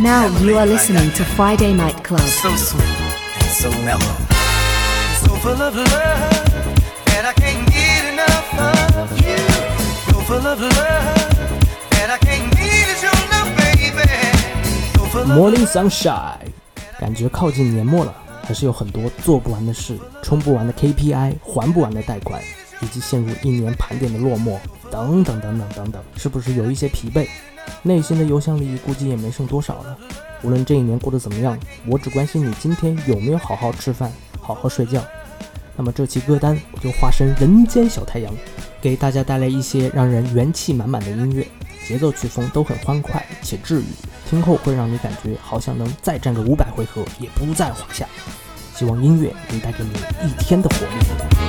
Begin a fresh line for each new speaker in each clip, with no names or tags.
Now you are listening to Friday Night Club.
So sweet and so mellow. So full of love that I can't get enough of you. So full of love that I can't get is your love, baby. So full of
Morning sunshine，感觉靠近年末了，还是有很多做不完的事，冲不完的 KPI，还不完的贷款，以及陷入一年盘点的落寞，等等等等等等，是不是有一些疲惫？内心的邮箱里估计也没剩多少了。无论这一年过得怎么样，我只关心你今天有没有好好吃饭，好好睡觉。那么这期歌单我就化身人间小太阳，给大家带来一些让人元气满满的音乐，节奏曲风都很欢快且治愈，听后会让你感觉好像能再战个五百回合也不在话下。希望音乐能带给你一天的活力。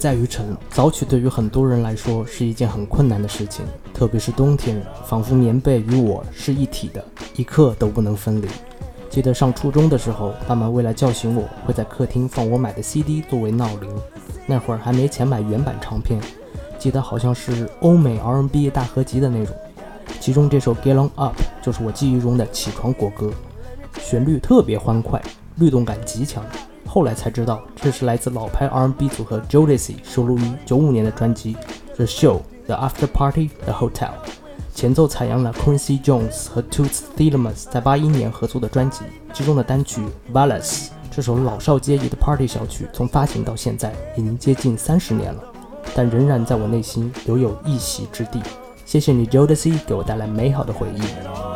在于晨，早起对于很多人来说是一件很困难的事情，特别是冬天，仿佛棉被与我是一体的，一刻都不能分离。记得上初中的时候，爸妈为了叫醒我，会在客厅放我买的 CD 作为闹铃。那会儿还没钱买原版唱片，记得好像是欧美 R&B 大合集的那种，其中这首《Get On Up》就是我记忆中的起床国歌，旋律特别欢快，律动感极强。后来才知道，这是来自老牌 R&B 组合 j o d e c y 收录于95年的专辑《The Show》The After Party The Hotel。前奏采样了 Quincy Jones 和 Toots Thelmas 在81年合作的专辑，其中的单曲《Valus》这首老少皆宜的 Party 小曲，从发行到现在已经接近三十年了，但仍然在我内心留有一席之地。谢谢你 j o d e c y 给我带来美好的回忆。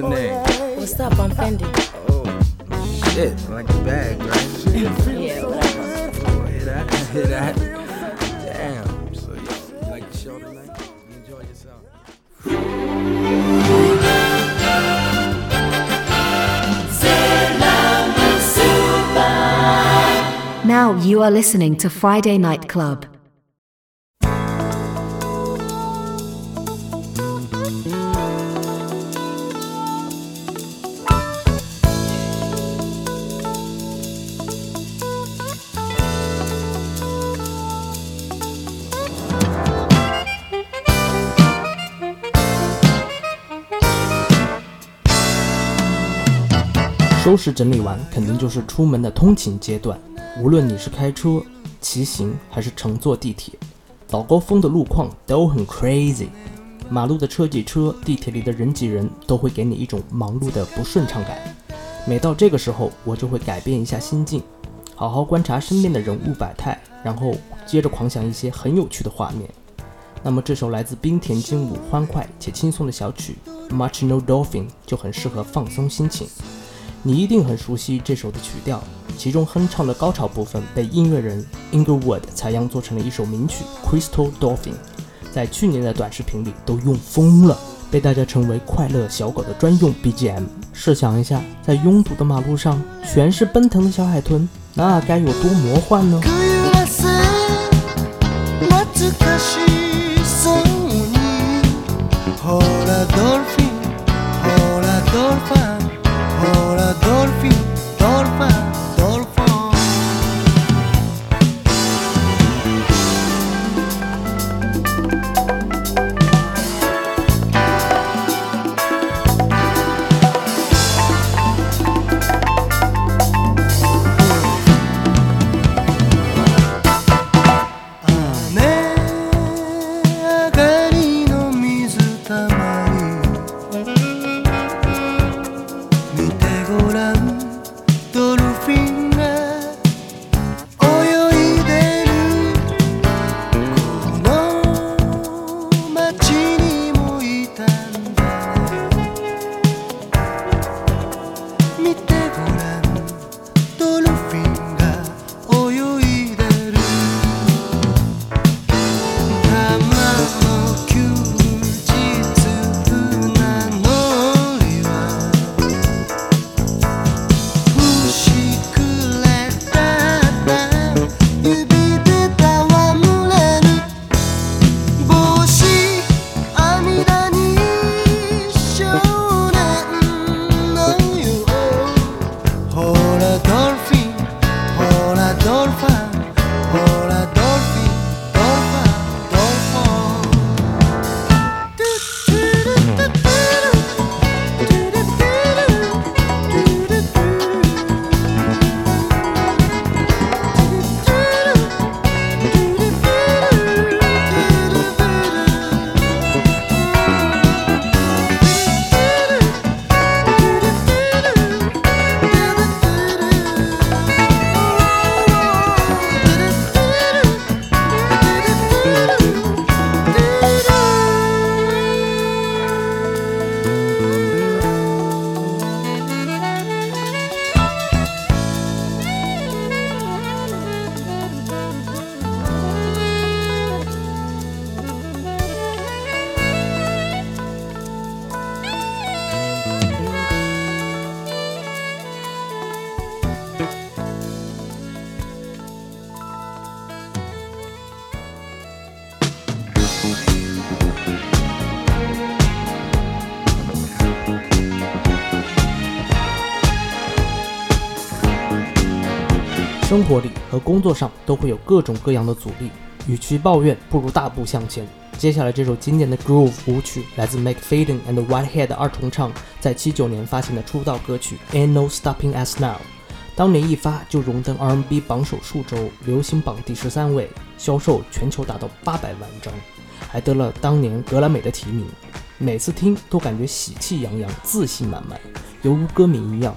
Your
name?
What's up? I'm Fendi.
Oh, shit, I like the bag, right?
Yeah, whatever.
Oh, hear that? Hear that? Damn. So, yo, you like the show tonight? You enjoy yourself?
Now you are listening to Friday Night Club.
收拾整理完，肯定就是出门的通勤阶段。无论你是开车、骑行还是乘坐地铁。早高峰的路况都很 crazy，马路的车挤车，地铁里的人挤人，都会给你一种忙碌的不顺畅感。每到这个时候，我就会改变一下心境，好好观察身边的人物百态，然后接着狂想一些很有趣的画面。那么这首来自冰田精武、欢快且轻松的小曲《Much No Dolphin》就很适合放松心情。你一定很熟悉这首的曲调，其中哼唱的高潮部分被音乐人 Inglewood 采样做成了一首名曲《Crystal Dolphin》，在去年的短视频里都用疯了，被大家称为“快乐小狗”的专用 BGM。试想一下，在拥堵的马路上，全是奔腾的小海豚，那该有多魔幻呢？
くゆらせ懐かしそうにほらドルフィン
生活里和工作上都会有各种各样的阻力，与其抱怨，不如大步向前。接下来这首经典的 Groove 舞曲来自 McFadden and Whitehead 二重唱，在七九年发行的出道歌曲 Ain't No Stopping Us Now，当年一发就荣登 R&B 榜首数周，流行榜第十三位，销售全球达到八百万张，还得了当年格莱美的提名。每次听都感觉喜气洋洋，自信满满，犹如歌名一样，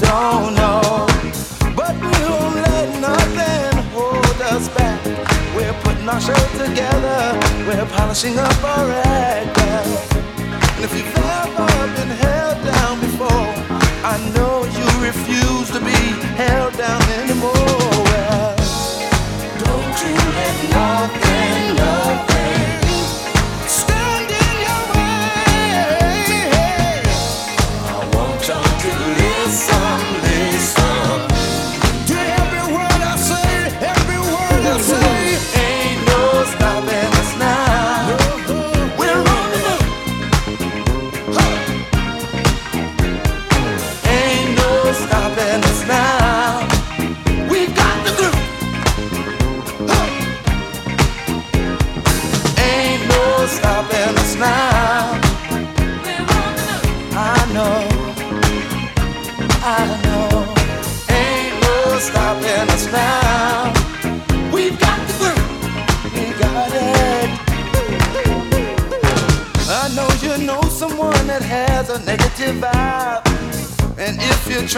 don't know. But we won't let nothing hold us back. We're putting our show together. We're polishing up our act. And if you've ever been held down before, I know you refuse to be held down anymore. Don't you let nothing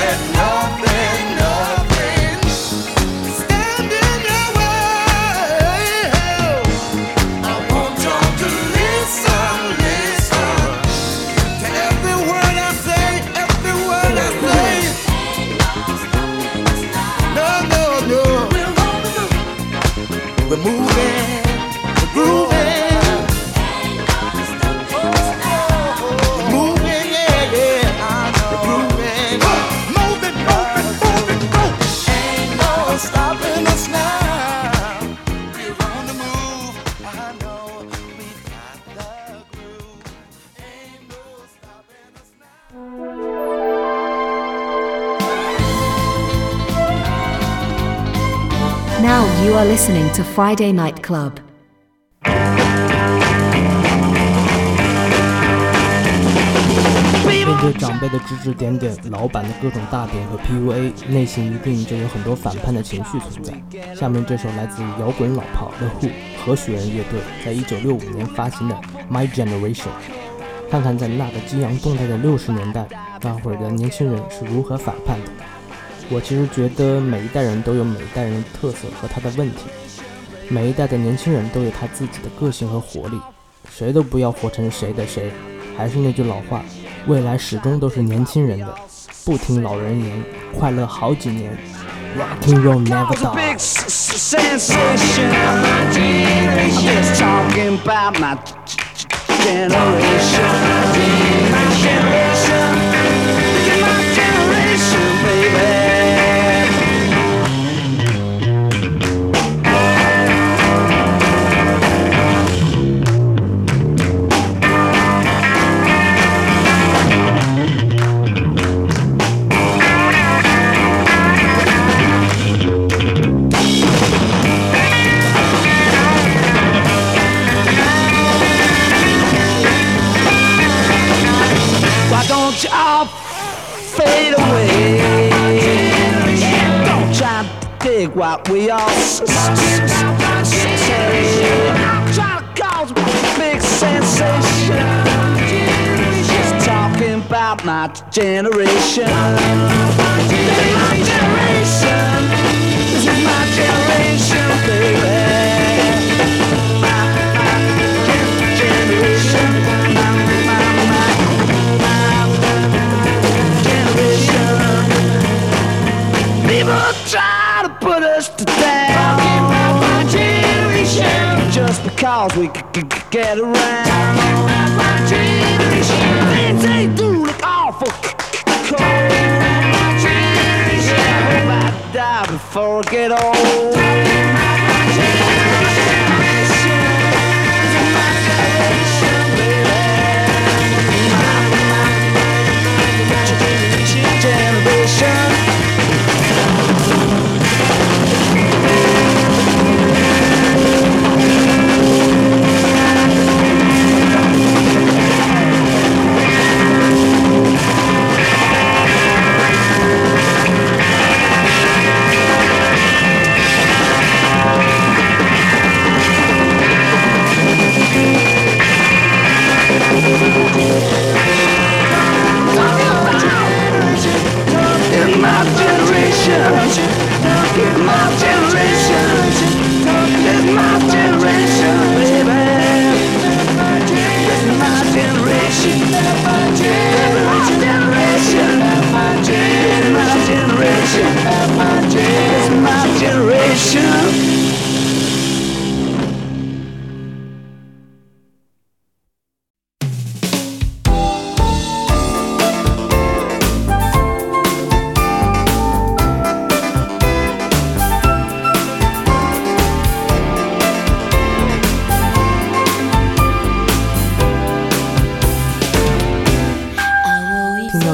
let nothing ening to
Friday Night Club.
面对长辈的指指点点，老板的各种大饼和 PUA，内心一定就有很多反叛的情绪存在。下面这首来自摇滚老炮的 Who 和雪人乐队在一九六五年发行的《My Generation》，看看在那个激昂动态的六十年代，那会儿的年轻人是如何反叛的。我其实觉得每一代人都有每一代人的特色和他的问题，每一代的年轻人都有他自己的个性和活力，谁都不要活成谁的谁。还是那句老话，未来始终都是年轻人的，不听老人言，快乐好几年，Rock and Roll never
was a big
die。
Generation. This is my generation. This is my generation, baby. People try to put us. My generation. Just because we c- c- c- get around. My generation. They do forget all.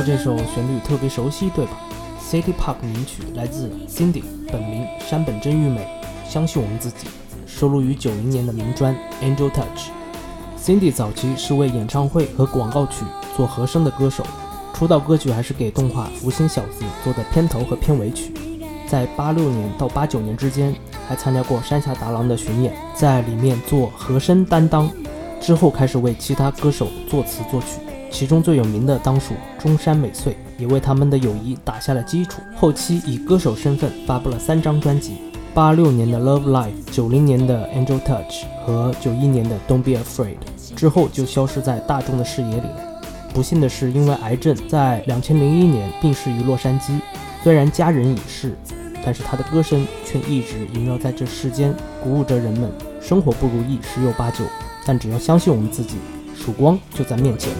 这
首旋律特别熟悉，对吧？City Park 名曲来自 Cindy，本名山本真玉美，相信我们自己，收录于九零年的名专 Angel Touch。Cindy 早期是为演唱会和广告曲做和声的歌手，出道歌曲还是给动画《福星小子》做的片头和片尾曲。在八六年到八九年之间，还参加过山下达郎的巡演，在里面做和声担当，之后开始为其他歌手作词作曲。其中最有名的当属中山美穗，也为他们的友谊打下了基础。后期以歌手身份发布了三张专辑：八六年的《Love Life》，九零年的《Angel Touch》和九一年的《Don't Be Afraid》。之后就消失在大众的视野里。不幸的是，因为癌症，在两千零一年病逝于洛杉矶。虽然家人已逝，但是他的歌声却一直萦绕在这世间，鼓舞着人们。生活不如意十有八九，但只要相信我们自己，曙光就在面前。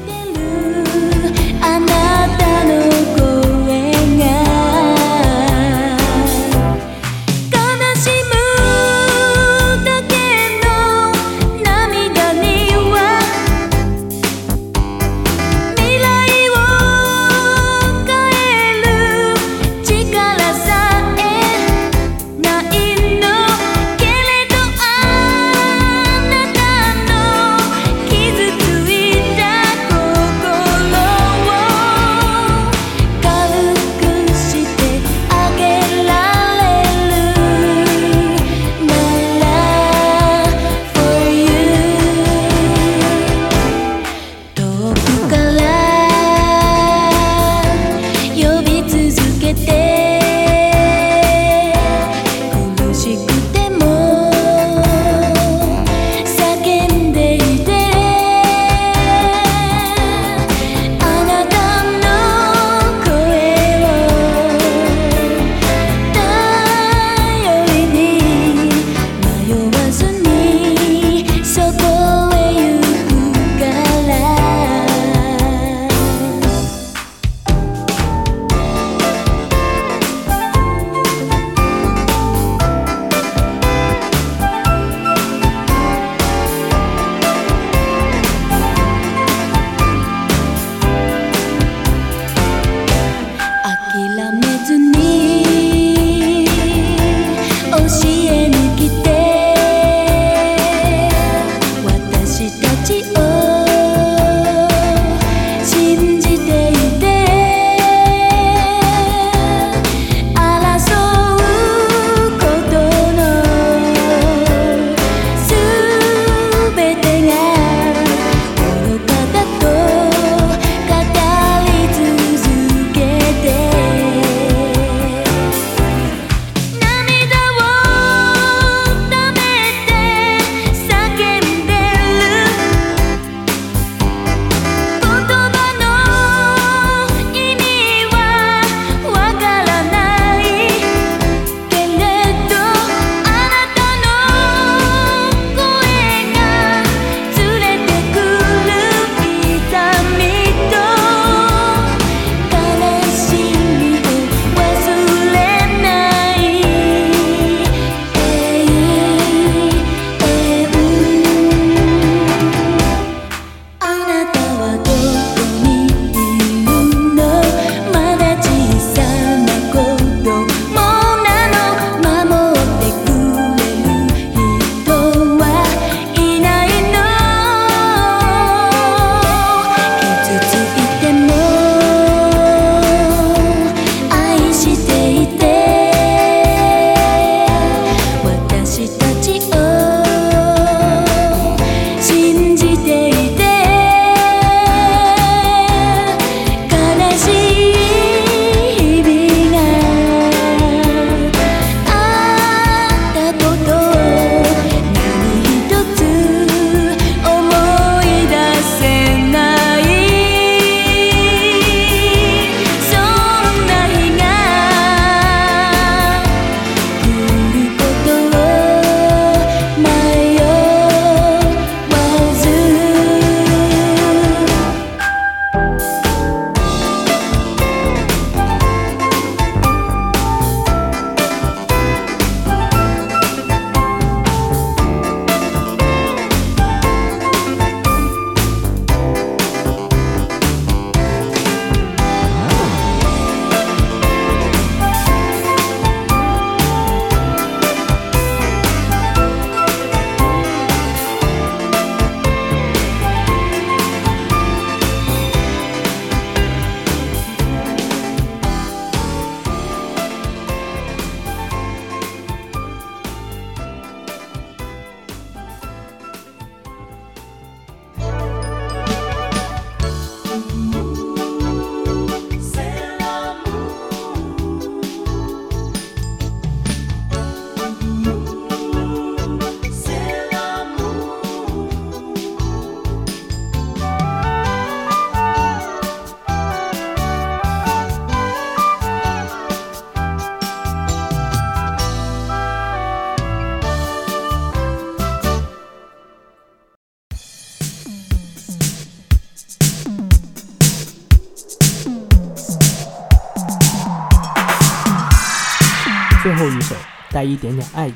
一点点爱意，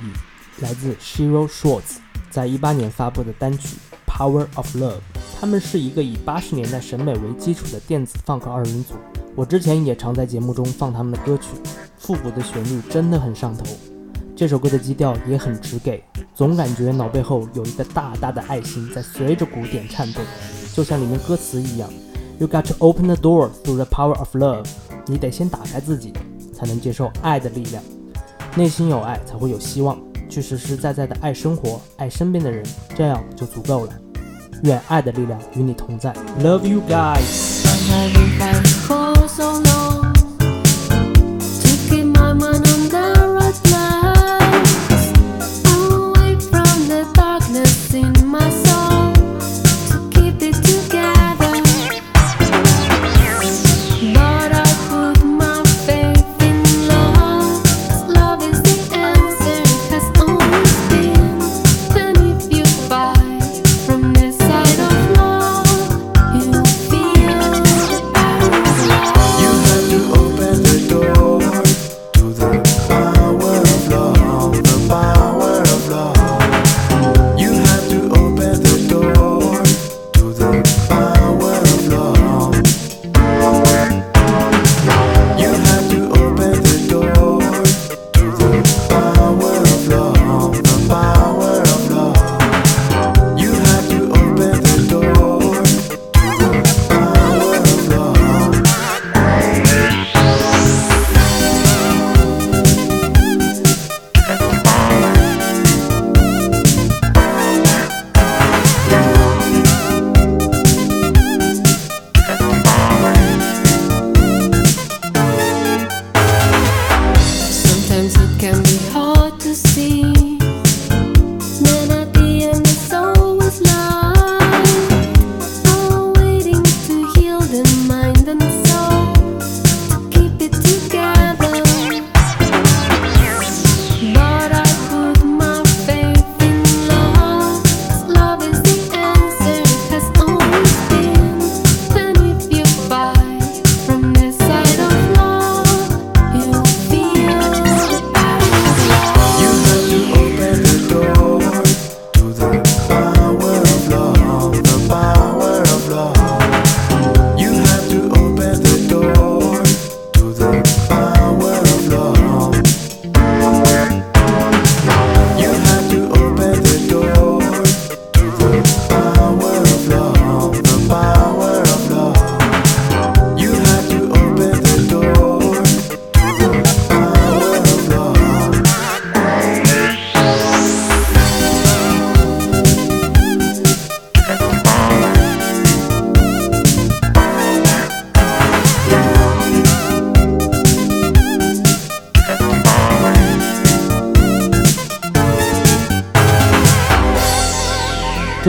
来自 Shiro Schwartz 在一八年发布的单曲《Power of Love》。他们是一个以八十年代审美为基础的电子放克二人组。我之前也常在节目中放他们的歌曲，复古的旋律真的很上头。这首歌的基调也很直给，总感觉脑背后有一个大大的爱心在随着鼓点颤动，就像里面歌词一样：You got to open the door through the power of love。你得先打开自己，才能接受爱的力量。内心有爱，才会有希望，去实实在在的爱生活，爱身边的人，这样就足够了。愿爱的力量与你同在。Love you guys。found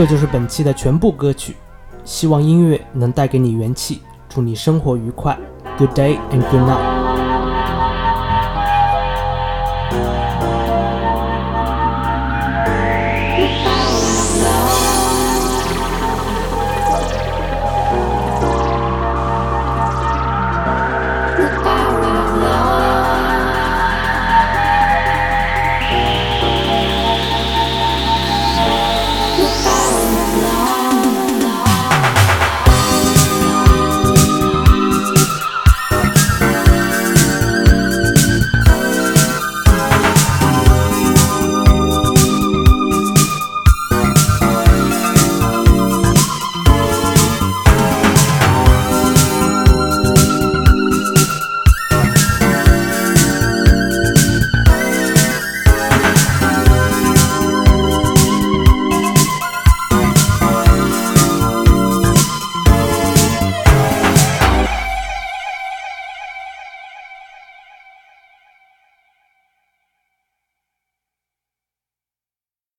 这就是本期的全部歌曲，希望音乐能带给你元气，祝你生活愉快。Good day and good night。